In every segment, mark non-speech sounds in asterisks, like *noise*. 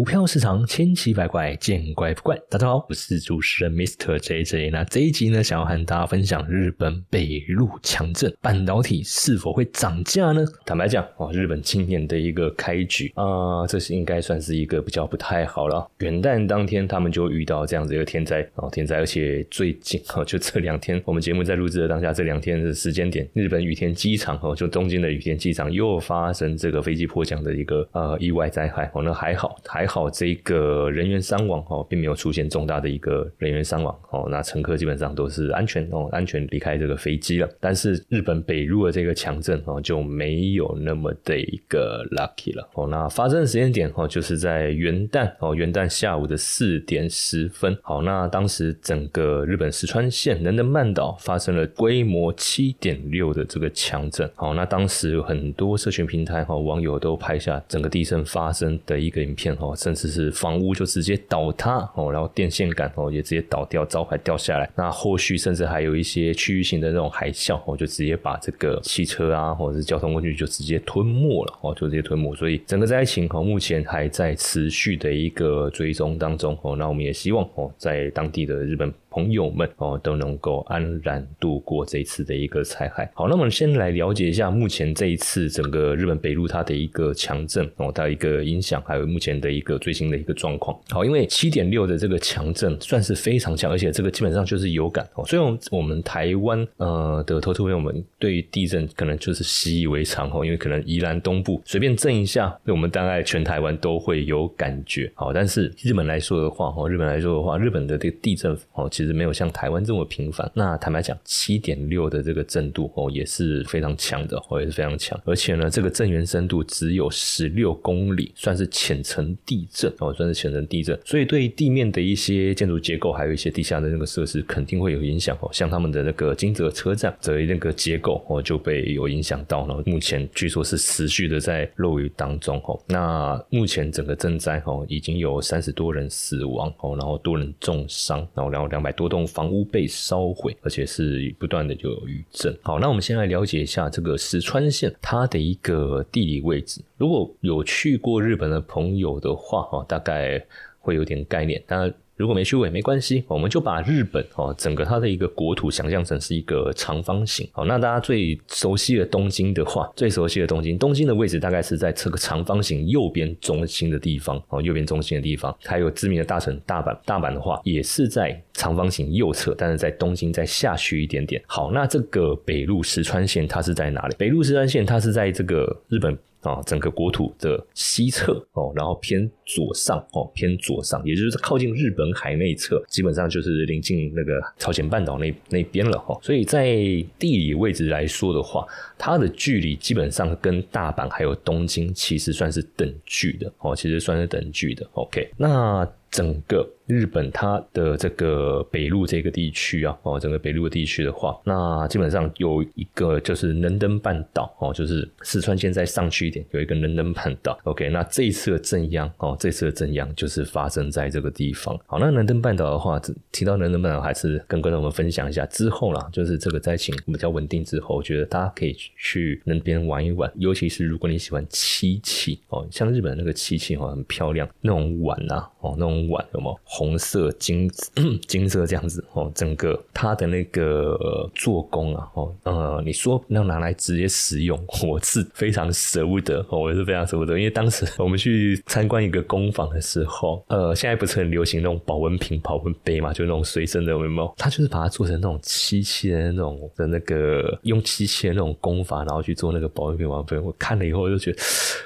股票市场千奇百怪，见怪不怪。大家好，我是主持人 Mr. JJ。那这一集呢，想要和大家分享日本北陆强震，半导体是否会涨价呢？坦白讲，哦，日本今年的一个开局啊，这是应该算是一个比较不太好了。元旦当天，他们就遇到这样子一个天灾哦，天灾，而且最近 *laughs* 哦，就这两天，我们节目在录制的当下，这两天的时间点，日本羽田机场哦，就东京的羽田机场又发生这个飞机迫降的一个呃意外灾害哦，那还好还。还好，这个人员伤亡哦，并没有出现重大的一个人员伤亡哦。那乘客基本上都是安全哦，安全离开这个飞机了。但是日本北陆的这个强震哦，就没有那么的一个 lucky 了哦。那发生的时间点哦，就是在元旦哦，元旦下午的四点十分。好，那当时整个日本石川县能登半岛发生了规模七点六的这个强震。好，那当时很多社群平台哈网友都拍下整个地震发生的一个影片哦。甚至是房屋就直接倒塌哦，然后电线杆哦也直接倒掉，招牌掉下来。那后续甚至还有一些区域性的那种海啸哦，就直接把这个汽车啊或者是交通工具就直接吞没了哦，就直接吞没。所以整个灾情哦目前还在持续的一个追踪当中哦。那我们也希望哦，在当地的日本。朋友们哦，都能够安然度过这一次的一个灾害。好，那我们先来了解一下目前这一次整个日本北陆它的一个强震哦，它一个影响，还有目前的一个最新的一个状况。好，因为七点六的这个强震算是非常强，而且这个基本上就是有感哦。所以我们台湾呃的投资朋友们对于地震可能就是习以为常哦，因为可能宜兰东部随便震一下，我们大概全台湾都会有感觉。好，但是日本来说的话哦，日本来说的话，日本的这个地震哦。其实没有像台湾这么频繁。那坦白讲，七点六的这个震度哦，也是非常强的，哦也是非常强。而且呢，这个震源深度只有十六公里，算是浅层地震哦，算是浅层地震。所以对地面的一些建筑结构，还有一些地下的那个设施，肯定会有影响哦。像他们的那个金泽车站的那个结构哦，就被有影响到了。目前据说是持续的在漏雨当中哦。那目前整个震灾哦，已经有三十多人死亡哦，然后多人重伤，然后然后两百。多栋房屋被烧毁，而且是不断的就有余震。好，那我们先来了解一下这个石川县它的一个地理位置。如果有去过日本的朋友的话，哈，大概会有点概念。当然。如果没去过也没关系，我们就把日本哦整个它的一个国土想象成是一个长方形。好，那大家最熟悉的东京的话，最熟悉的东京，东京的位置大概是在这个长方形右边中心的地方哦，右边中心的地方。还有知名的大城大阪，大阪的话也是在长方形右侧，但是在东京再下去一点点。好，那这个北陆石川线它是在哪里？北陆石川线它是在这个日本。啊，整个国土的西侧哦，然后偏左上哦，偏左上，也就是靠近日本海那侧，基本上就是临近那个朝鲜半岛那那边了哈。所以在地理位置来说的话，它的距离基本上跟大阪还有东京其实算是等距的哦，其实算是等距的。OK，那整个。日本它的这个北陆这个地区啊，哦，整个北陆地区的话，那基本上有一个就是能登半岛哦，就是四川现在上去一点，有一个能登半岛。OK，那这一次的震央哦，这次的震央就是发生在这个地方。好，那能登半岛的话，提到能登半岛，还是跟观众们分享一下之后啦，就是这个灾情比较稳定之后，我觉得大家可以去那边玩一玩，尤其是如果你喜欢漆器哦，像日本那个漆器哦，很漂亮，那种碗啊，哦，那种碗有没有？红色、金 *clears throat* 金色这样子哦，整个它的那个做工啊，哦，呃，你说要拿来直接使用，*laughs* 我是非常舍不得哦，我是非常舍不得，因为当时 *laughs* 我们去参观一个工坊的时候，呃，现在不是很流行那种保温瓶、保温杯嘛，就那种随身的，有没有？他就是把它做成那种漆器的那种的那个用漆器的那种工法，然后去做那个保温瓶、保温杯。我看了以后就觉得，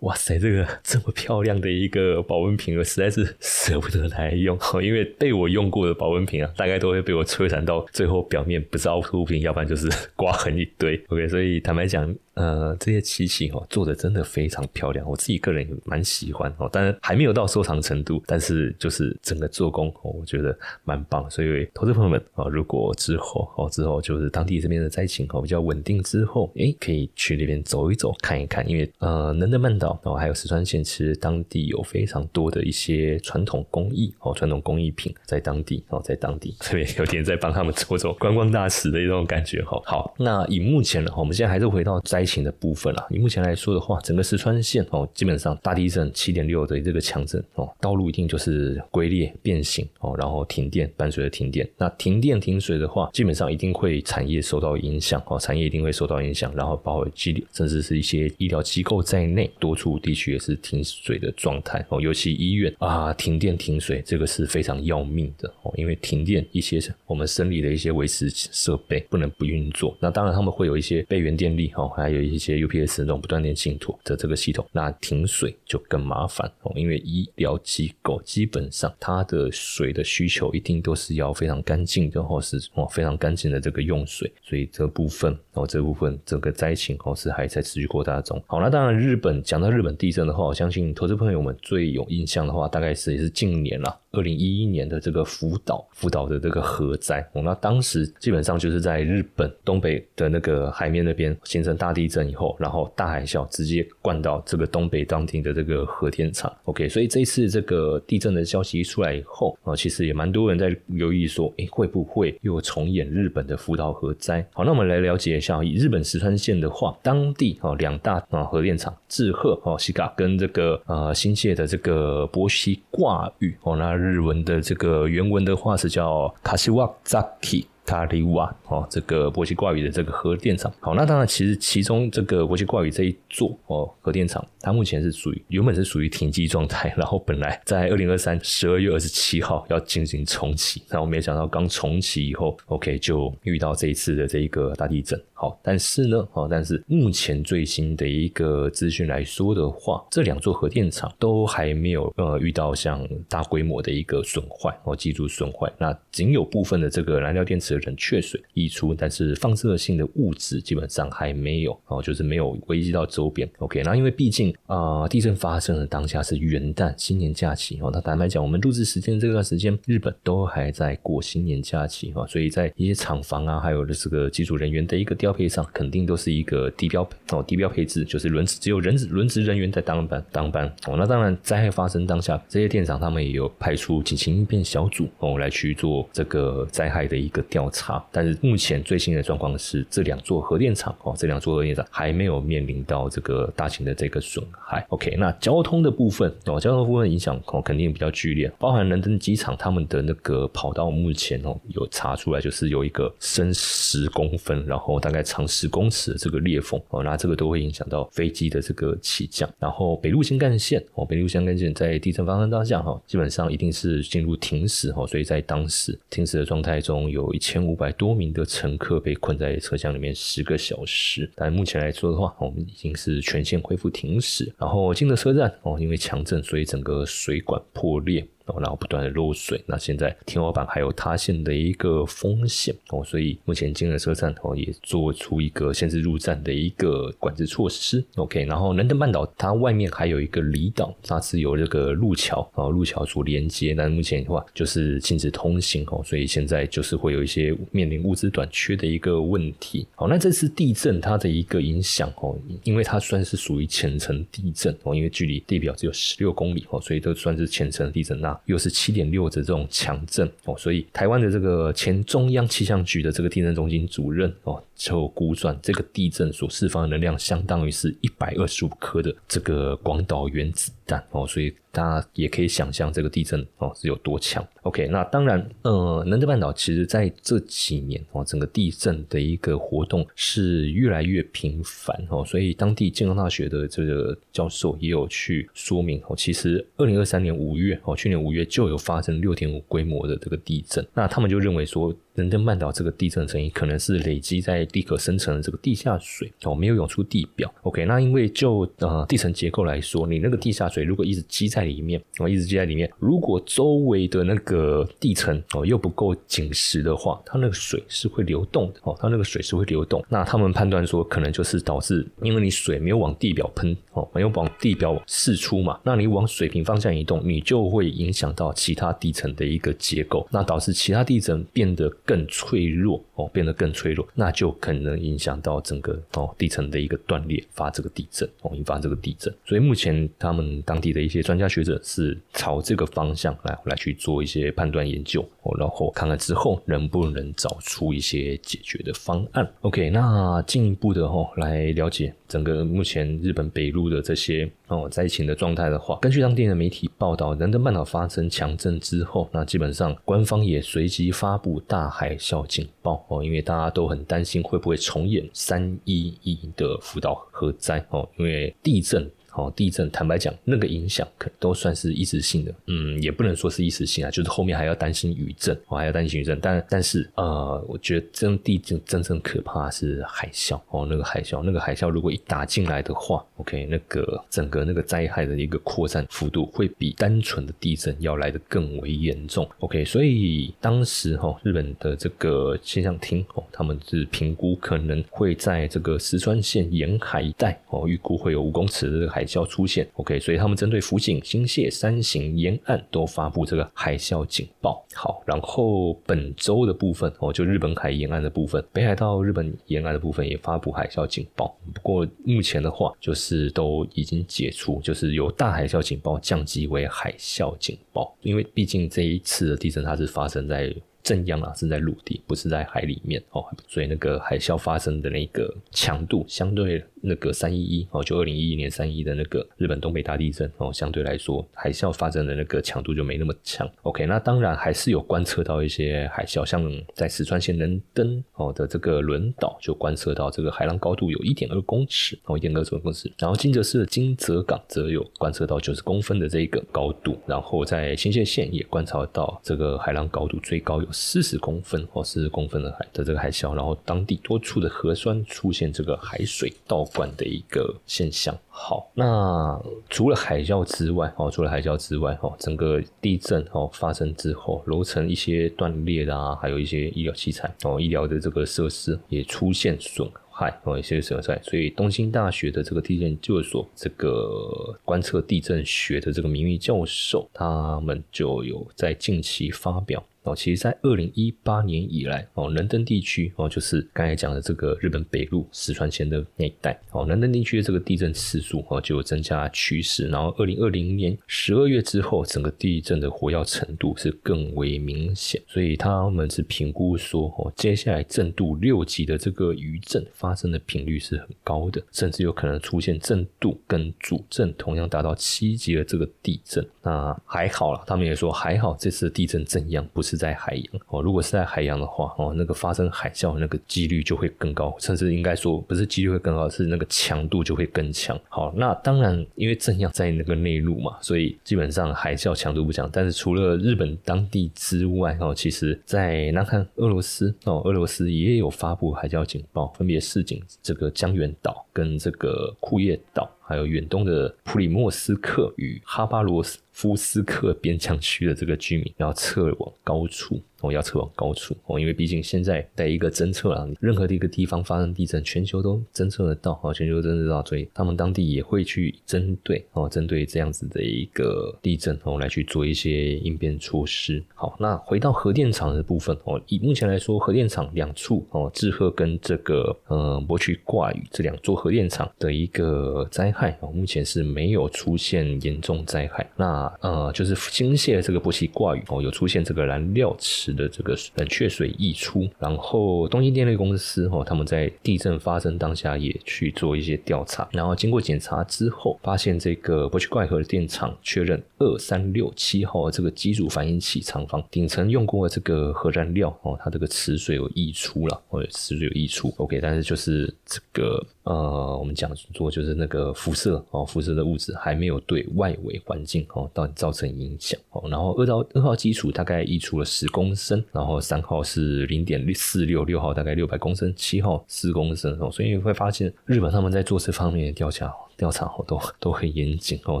哇塞，这个这么漂亮的一个保温瓶，我实在是舍不得来用。*laughs* 因为被我用过的保温瓶啊，大概都会被我摧残到最后表面不是凹凸不平，要不然就是刮痕一堆。OK，所以坦白讲。呃，这些漆器哦，做的真的非常漂亮，我自己个人也蛮喜欢哦。当然还没有到收藏程度，但是就是整个做工哦，我觉得蛮棒。所以投资朋友们啊，如果之后哦之后就是当地这边的灾情哦比较稳定之后，诶，可以去那边走一走看一看，因为呃能德曼岛哦还有石川县，其实当地有非常多的一些传统工艺哦，传统工艺品在当地哦，在当地这边有点在帮他们做做观光大使的一种感觉哈。好，那以目前呢，我们现在还是回到灾。情的部分啊，以目前来说的话，整个石川县哦，基本上大地震七点六的这个强震哦，道路一定就是龟裂变形哦，然后停电伴随着停电，那停电停水的话，基本上一定会产业受到影响哦，产业一定会受到影响，然后包括机甚至是一些医疗机构在内，多处地区也是停水的状态哦，尤其医院啊，停电停水这个是非常要命的哦，因为停电一些我们生理的一些维持设备不能不运作，那当然他们会有一些备源电力哦，还有一些 UPS 那种不断电信托的这个系统，那停水就更麻烦哦，因为医疗机构基本上它的水的需求一定都是要非常干净的，或是哦非常干净的这个用水，所以这部分哦这部分整个灾情哦是还在持续扩大中。好，那当然日本讲到日本地震的话，我相信投资朋友们最有印象的话，大概是也是近年了。二零一一年的这个福岛，福岛的这个核灾，哦那当时基本上就是在日本东北的那个海面那边形成大地震以后，然后大海啸直接灌到这个东北当地的这个核电厂。OK，所以这一次这个地震的消息一出来以后啊，其实也蛮多人在留意说，哎，会不会又重演日本的福岛核灾？好，那我们来了解一下，以日本石川县的话，当地啊两大啊核电厂志贺哦西嘎跟这个呃新泻的这个博西挂玉哦那。日文的这个原文的话是叫卡西瓦扎基。卡里瓦哦，这个波西挂语的这个核电厂，好，那当然其实其中这个波西挂语这一座哦核电厂，它目前是属于原本是属于停机状态，然后本来在二零二三十二月二十七号要进行重启，然后没想到刚重启以后，OK 就遇到这一次的这一个大地震，好，但是呢，哦，但是目前最新的一个资讯来说的话，这两座核电厂都还没有呃遇到像大规模的一个损坏哦，机组损坏，那仅有部分的这个燃料电池的。冷却水溢出，但是放射性的物质基本上还没有哦，就是没有危及到周边。OK，那因为毕竟啊，地震发生的当下是元旦新年假期哦，那坦白讲，我们录制时间这段时间，日本都还在过新年假期哦，所以在一些厂房啊，还有的这个机组人员的一个调标配上，肯定都是一个低标哦，低标配置，就是轮值只有人轮值人员在当班当班哦。那当然，灾害发生当下，这些电厂他们也有派出紧急应变小组哦，来去做这个灾害的一个调。查，但是目前最新的状况是，这两座核电厂哦，这两座核电厂还没有面临到这个大型的这个损害。OK，那交通的部分哦，交通部分影响哦肯定比较剧烈，包含仁登机场他们的那个跑道目前哦有查出来，就是有一个深十公分，然后大概长十公尺的这个裂缝哦，那这个都会影响到飞机的这个起降。然后北陆新干线哦，北陆新干线在地震发生当下哈，基本上一定是进入停驶哦，所以在当时停驶的状态中有一千。五百多名的乘客被困在车厢里面十个小时，但目前来说的话，我们已经是全线恢复停驶。然后金泽车站哦，因为强震，所以整个水管破裂。哦然后不断的漏水，那现在天花板还有塌陷的一个风险哦，所以目前金额车站哦也做出一个限制入站的一个管制措施。OK，然后南登半岛它外面还有一个离岛，它是由这个路桥哦，路桥所连接，但目前的话就是禁止通行哦，所以现在就是会有一些面临物资短缺的一个问题。好，那这次地震它的一个影响哦，因为它算是属于浅层地震哦，因为距离地表只有十六公里哦，所以都算是浅层地震那。又是七点六的这种强震哦，所以台湾的这个前中央气象局的这个地震中心主任哦，就估算这个地震所释放的能量相当于是一百二十五颗的这个广岛原子弹哦，所以。大家也可以想象这个地震哦是有多强。OK，那当然，呃，能登半岛其实在这几年哦，整个地震的一个活动是越来越频繁哦，所以当地健康大学的这个教授也有去说明哦，其实二零二三年五月哦，去年五月就有发生六点五规模的这个地震，那他们就认为说。能登半岛这个地震成因可能是累积在地壳深层的这个地下水哦，没有涌出地表。OK，那因为就呃地层结构来说，你那个地下水如果一直积在里面哦，一直积在里面，如果周围的那个地层哦又不够紧实的话，它那个水是会流动的哦，它那个水是会流动。那他们判断说，可能就是导致因为你水没有往地表喷哦，没有往地表释出嘛，那你往水平方向移动，你就会影响到其他地层的一个结构，那导致其他地层变得。更脆弱哦，变得更脆弱，那就可能影响到整个哦地层的一个断裂，发这个地震哦，引发这个地震。所以目前他们当地的一些专家学者是朝这个方向来来去做一些判断研究哦，然后看看之后能不能找出一些解决的方案。OK，那进一步的哦来了解整个目前日本北陆的这些哦灾情的状态的话，根据当地的媒体报道，能登半岛发生强震之后，那基本上官方也随即发布大海啸警报哦，因为大家都很担心会不会重演三一一的福岛核灾哦，因为地震。哦，地震，坦白讲，那个影响可都算是一时性的，嗯，也不能说是一时性啊，就是后面还要担心余震，我还要担心余震，但但是呃，我觉得真地震真正可怕是海啸哦，那个海啸，那个海啸如果一打进来的话，OK，那个整个那个灾害的一个扩散幅度会比单纯的地震要来的更为严重，OK，所以当时哈日本的这个气象厅哦，他们是评估可能会在这个石川县沿海一带哦，预估会有五公尺的海。啸出现，OK，所以他们针对福井、新泻、山形沿岸都发布这个海啸警报。好，然后本周的部分哦，就日本海沿岸的部分，北海道日本沿岸的部分也发布海啸警报。不过目前的话，就是都已经解除，就是由大海啸警报降级为海啸警报，因为毕竟这一次的地震它是发生在。震央啊是在陆地，不是在海里面哦，所以那个海啸发生的那个强度，相对那个三一一哦，就二零一一年三一的那个日本东北大地震哦，相对来说海啸发生的那个强度就没那么强。OK，那当然还是有观测到一些海啸，像在石川县能登哦的这个轮岛就观测到这个海浪高度有一点二公尺哦，一点二公尺。然后金泽市的金泽港则有观测到九十公分的这一个高度，然后在新泻县也观察到这个海浪高度最高有。四十公分或四十公分的海的这个海啸，然后当地多处的核酸出现这个海水倒灌的一个现象。好，那除了海啸之外，哦，除了海啸之外，哦，整个地震哦发生之后，楼层一些断裂啊，还有一些医疗器材哦，医疗的这个设施也出现损。害哦，一些损害，所以东京大学的这个地震研究所这个观测地震学的这个名誉教授，他们就有在近期发表。哦，其实，在二零一八年以来，哦，能登地区哦，就是刚才讲的这个日本北陆石川县的那一带，哦，能登地区的这个地震次数哦，就有增加趋势。然后，二零二零年十二月之后，整个地震的活跃程度是更为明显。所以，他们是评估说，哦，接下来震度六级的这个余震发生的频率是很高的，甚至有可能出现震度跟主震同样达到七级的这个地震。那还好了，他们也说还好，这次地震震央不是。是在海洋哦，如果是在海洋的话哦，那个发生海啸那个几率就会更高，甚至应该说不是几率会更高，是那个强度就会更强。好，那当然因为震央在那个内陆嘛，所以基本上海啸强度不强。但是除了日本当地之外哦，其实在南韩、俄罗斯哦，俄罗斯也有发布海啸警报，分别示警这个江原岛跟这个库页岛。还有远东的普里莫斯克与哈巴罗斯 *laughs* 夫斯克边疆区的这个居民要撤往高处。哦，要撤往高处哦，因为毕竟现在在一个侦测啊，任何的一个地方发生地震，全球都侦测得到哦，全球侦测得到，所以他们当地也会去针对哦，针对这样子的一个地震哦，来去做一些应变措施。好，那回到核电厂的部分哦，以目前来说，核电厂两处哦，志贺跟这个呃博取挂宇这两座核电厂的一个灾害哦，目前是没有出现严重灾害。那呃，就是新泻这个博奇挂宇哦，有出现这个燃料池。的这个冷却水溢出，然后东京电力公司哦，他们在地震发生当下也去做一些调查，然后经过检查之后，发现这个博奇怪核电厂确认二三六七号这个机组反应器厂房顶层用过的这个核燃料哦，它这个池水有溢出了，或者池水有溢出，OK，但是就是这个。呃，我们讲说就是那个辐射哦，辐射的物质还没有对外围环境哦到造成影响。然后二到二号基础大概溢出了十公升，然后三号是零点四六，六号大概六百公升，七号四公升哦。所以会发现日本他们在做这方面的调查。调查哦都都很严谨哦，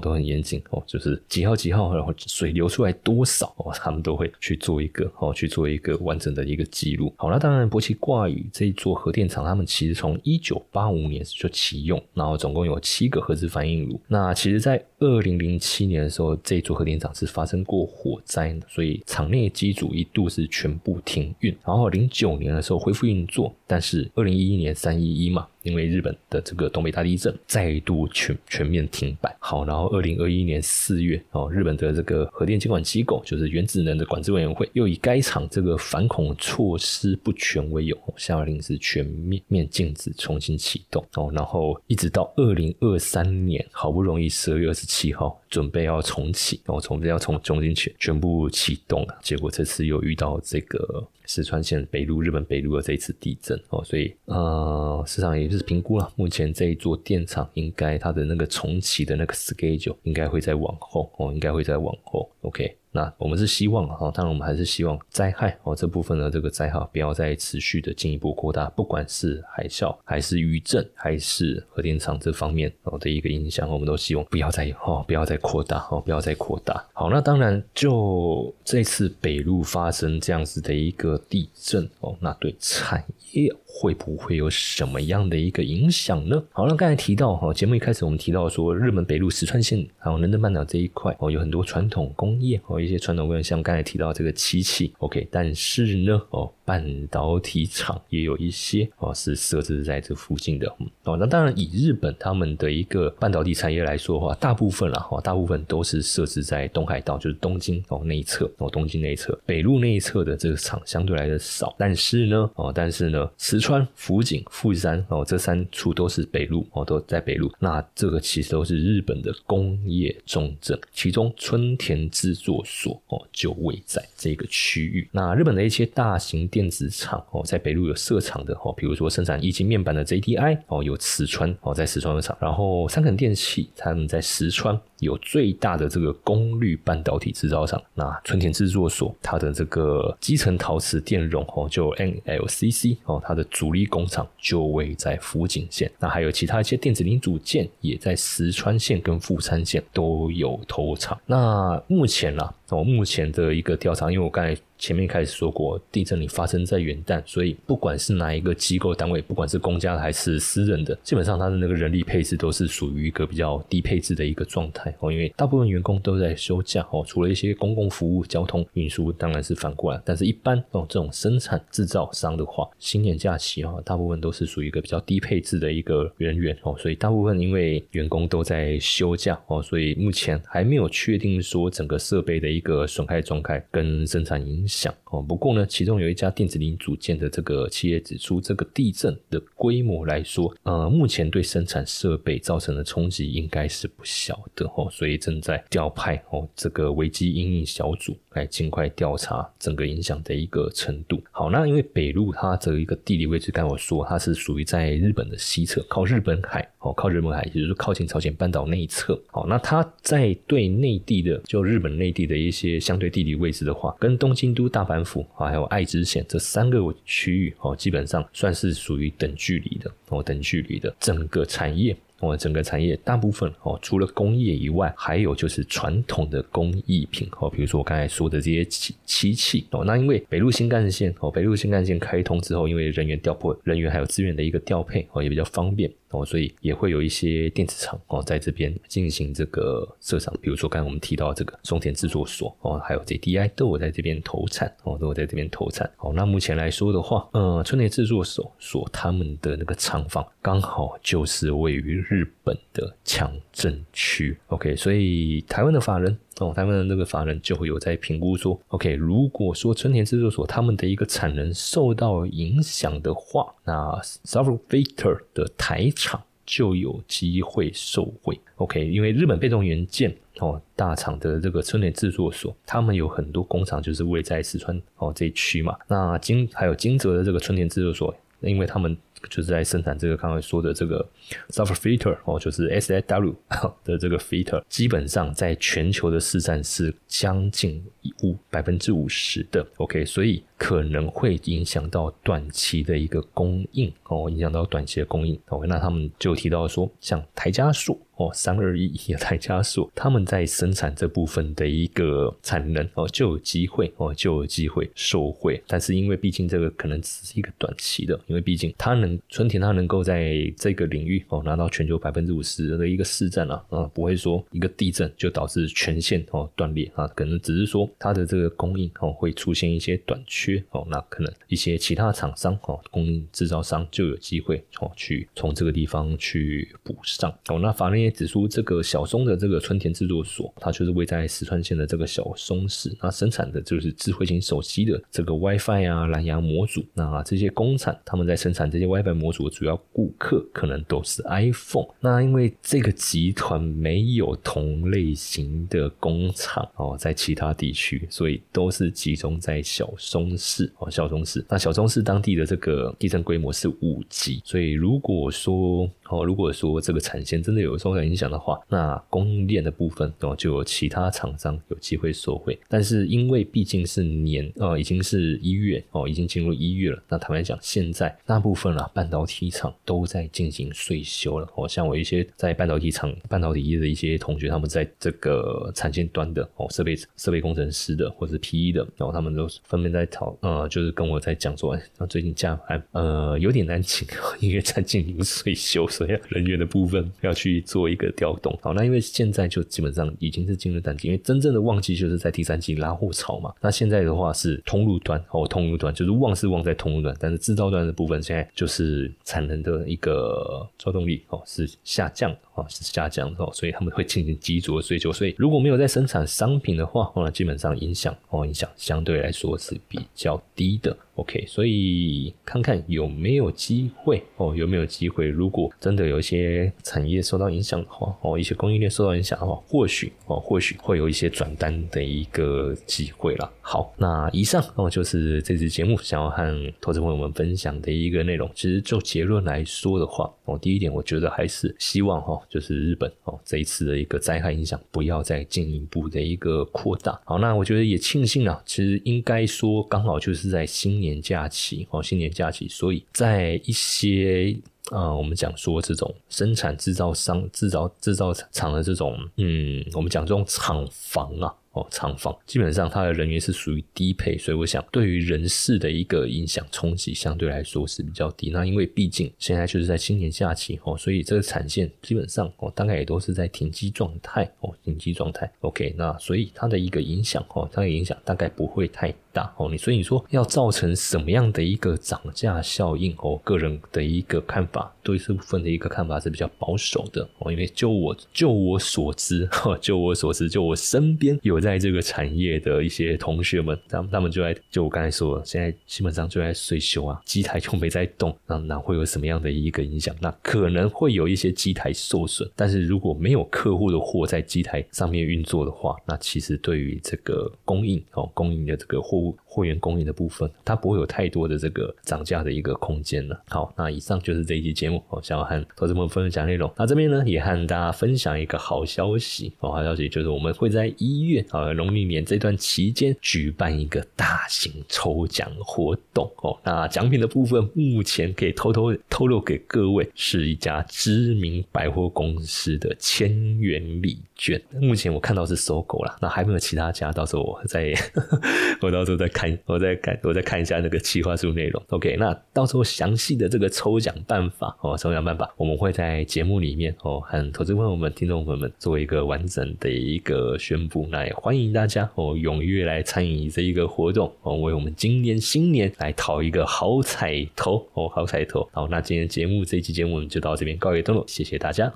都很严谨哦，就是几号几号，然后水流出来多少哦，他们都会去做一个哦，去做一个完整的一个记录。好，那当然，博奇挂宇这一座核电厂，他们其实从一九八五年就启用，然后总共有七个核子反应炉。那其实，在二零零七年的时候，这一座核电厂是发生过火灾的，所以厂内机组一度是全部停运。然后零九年的时候恢复运作，但是二零一一年三一一嘛。因为日本的这个东北大地震再度全全面停摆，好，然后二零二一年四月哦，日本的这个核电监管机构就是原子能的管制委员会，又以该厂这个反恐措施不全为由，下令是全面面禁止重新启动。哦，然后一直到二零二三年，好不容易十二月二十七号准备要重启，哦，准备要从重新全全部启动了，结果这次又遇到这个。四川县北路，日本北路的这一次地震哦，所以呃，市场也是评估了，目前这一座电厂应该它的那个重启的那个 schedule 应该会在往后哦，应该会在往后，OK。那我们是希望啊，当然我们还是希望灾害哦这部分的这个灾害不要再持续的进一步扩大，不管是海啸还是余震还是核电厂这方面哦的一个影响，我们都希望不要再哦不要再扩大哦不要再扩大。好，那当然就这次北路发生这样子的一个地震哦，那对产业。会不会有什么样的一个影响呢？好了，刚才提到哈，节目一开始我们提到说，日本北陆石川县还有能登半岛这一块哦，有很多传统工业哦，一些传统工业，像刚才提到这个漆器，OK，但是呢哦。半导体厂也有一些哦，是设置在这附近的哦。那当然，以日本他们的一个半导体产业来说的话，大部分啦哈，大部分都是设置在东海道，就是东京哦那一侧哦，东京那一侧，北路那一侧的这个厂相对来的少。但是呢哦，但是呢是，石川、福井、富山哦，这三处都是北路哦，都在北路。那这个其实都是日本的工业重镇，其中春田制作所哦就位在这个区域。那日本的一些大型电子厂哦，在北路有设厂的哦，比如说生产液晶面板的 JDI 哦，有石川哦，在石川有厂，然后三肯电器他们在石川有最大的这个功率半导体制造厂，那春田制作所它的这个基层陶瓷电容哦，就 NLCC 哦，它的主力工厂就位在福井县，那还有其他一些电子零组件也在石川县跟富山县都有投厂。那目前呢，哦，目前的一个调查，因为我刚才。前面开始说过，地震里发生在元旦，所以不管是哪一个机构单位，不管是公家的还是私人的，基本上它的那个人力配置都是属于一个比较低配置的一个状态哦。因为大部分员工都在休假哦，除了一些公共服务、交通运输，当然是反过来。但是一般哦，这种生产制造商的话，新年假期啊，大部分都是属于一个比较低配置的一个人员哦，所以大部分因为员工都在休假哦，所以目前还没有确定说整个设备的一个损害状态跟生产影。想哦，不过呢，其中有一家电子零组件的这个企业指出，这个地震的规模来说，呃，目前对生产设备造成的冲击应该是不小的哦，所以正在调派哦这个危机应应小组来尽快调查整个影响的一个程度。好，那因为北路它这一个地理位置，刚才我说它是属于在日本的西侧，靠日本海哦，靠日本海，也就是靠近朝鲜半岛那一侧。好，那它在对内地的，就日本内地的一些相对地理位置的话，跟东京。都大阪府啊，还有爱知县这三个区域哦，基本上算是属于等距离的哦，等距离的整个产业。哦，整个产业大部分哦，除了工业以外，还有就是传统的工艺品哦，比如说我刚才说的这些漆漆器哦。那因为北陆新干线哦，北陆新干线开通之后，因为人员调配、人员还有资源的一个调配哦，也比较方便哦，所以也会有一些电子厂哦，在这边进行这个设厂。比如说刚才我们提到这个松田制作所哦，还有 JDI 都有在这边投产哦，都有在这边投产。哦，那目前来说的话，呃，春田制作所所他们的那个厂房刚好就是位于。日本的强震区，OK，所以台湾的法人哦，台湾的那个法人就会有在评估说，OK，如果说春田制作所他们的一个产能受到影响的话，那 s u f f e r v a t o r 的台厂就有机会受惠，OK，因为日本被动元件哦大厂的这个春田制作所，他们有很多工厂就是位在四川哦这一区嘛，那金还有金泽的这个春田制作所。因为他们就是在生产这个刚才说的这个 soft filter 哦，就是 S I W *laughs* 的这个 filter，基本上在全球的市占是将近五百分之五十的。OK，所以可能会影响到短期的一个供应哦，影响到短期的供应。OK，那他们就提到说，像台加速。哦，三二一台加速，他们在生产这部分的一个产能哦，就有机会哦，就有机会受惠。但是因为毕竟这个可能只是一个短期的，因为毕竟它能春田它能够在这个领域哦拿到全球百分之五十的一个市占啊，啊不会说一个地震就导致全线哦断裂啊，可能只是说它的这个供应哦会出现一些短缺哦，那可能一些其他厂商哦供应制造商就有机会哦去从这个地方去补上哦，那法指出这个小松的这个春田制作所，它就是位在石川县的这个小松市，那生产的就是智慧型手机的这个 WiFi 啊蓝牙模组。那这些工厂他们在生产这些 WiFi 模组的主要顾客可能都是 iPhone。那因为这个集团没有同类型的工厂哦，在其他地区，所以都是集中在小松市哦，小松市。那小松市当地的这个地震规模是五级，所以如果说哦，如果说这个产线真的有受影响的话，那供应链的部分哦，就有其他厂商有机会受惠。但是因为毕竟是年哦，已经是一月哦，已经进入一月了。那坦白讲，现在大部分啊半导体厂都在进行税休了。哦，像我一些在半导体厂、半导体业的一些同学，他们在这个产线端的哦，设备设备工程师的或者是 P E 的，然后他们都分别在讨呃，就是跟我在讲说，那最近价还呃有点难请，*laughs* 因为在进行税休。所以人员的部分要去做一个调动，好，那因为现在就基本上已经是进入淡季，因为真正的旺季就是在第三季拉货潮嘛。那现在的话是通路端哦，通路端就是旺是旺在通路端，但是制造端的部分现在就是产能的一个作动力哦是下降哦是下降哦，所以他们会进行急逐的追求。所以如果没有在生产商品的话，那基本上影响哦影响相对来说是比较低的。OK，所以看看有没有机会哦，有没有机会？如果真的有一些产业受到影响这样的话，哦，一些供应链受到影响的话，或许哦，或许会有一些转单的一个机会了。好，那以上哦就是这次节目想要和投资朋友们分享的一个内容。其实就结论来说的话，哦，第一点我觉得还是希望哈，就是日本哦这一次的一个灾害影响不要再进一步的一个扩大。好，那我觉得也庆幸啊，其实应该说刚好就是在新。年假期哦，新年假期，所以在一些啊，我们讲说这种生产制造商、制造制造厂的这种，嗯，我们讲这种厂房啊。哦厂房基本上它的人员是属于低配，所以我想对于人事的一个影响冲击相对来说是比较低。那因为毕竟现在就是在新年假期哦，所以这个产线基本上哦大概也都是在停机状态哦，停机状态。OK，那所以它的一个影响哦，它的影响大概不会太大哦。你所以你说要造成什么样的一个涨价效应哦？个人的一个看法，对这部分的一个看法是比较保守的哦。因为就我就我所知哈，*laughs* 就我所知，就我身边有在。在这个产业的一些同学们，他们他们就在就我刚才说，现在基本上就在税修啊，机台就没在动，那那会有什么样的一个影响？那可能会有一些机台受损，但是如果没有客户的货在机台上面运作的话，那其实对于这个供应哦，供应的这个货物。货源供应的部分，它不会有太多的这个涨价的一个空间了。好，那以上就是这一期节目，我想要和投资们分享内容。那这边呢，也和大家分享一个好消息，好消息就是我们会在一月啊农历年这段期间举办一个大型抽奖活动哦。那奖品的部分，目前可以偷偷透露给各位，是一家知名百货公司的千元礼券。目前我看到是搜狗了，那还没有其他家，到时候我再 *laughs* 我到时候再看。我再看，我再看一下那个企划书内容。OK，那到时候详细的这个抽奖办法哦，抽奖办法我们会在节目里面哦，和投资朋友们、听众朋友们做一个完整的一个宣布。那也欢迎大家哦，踊跃来参与这一个活动哦，为我们今年新年来讨一个好彩头哦，好彩头。好，那今天节目这一期节目我们就到这边告一段落，谢谢大家。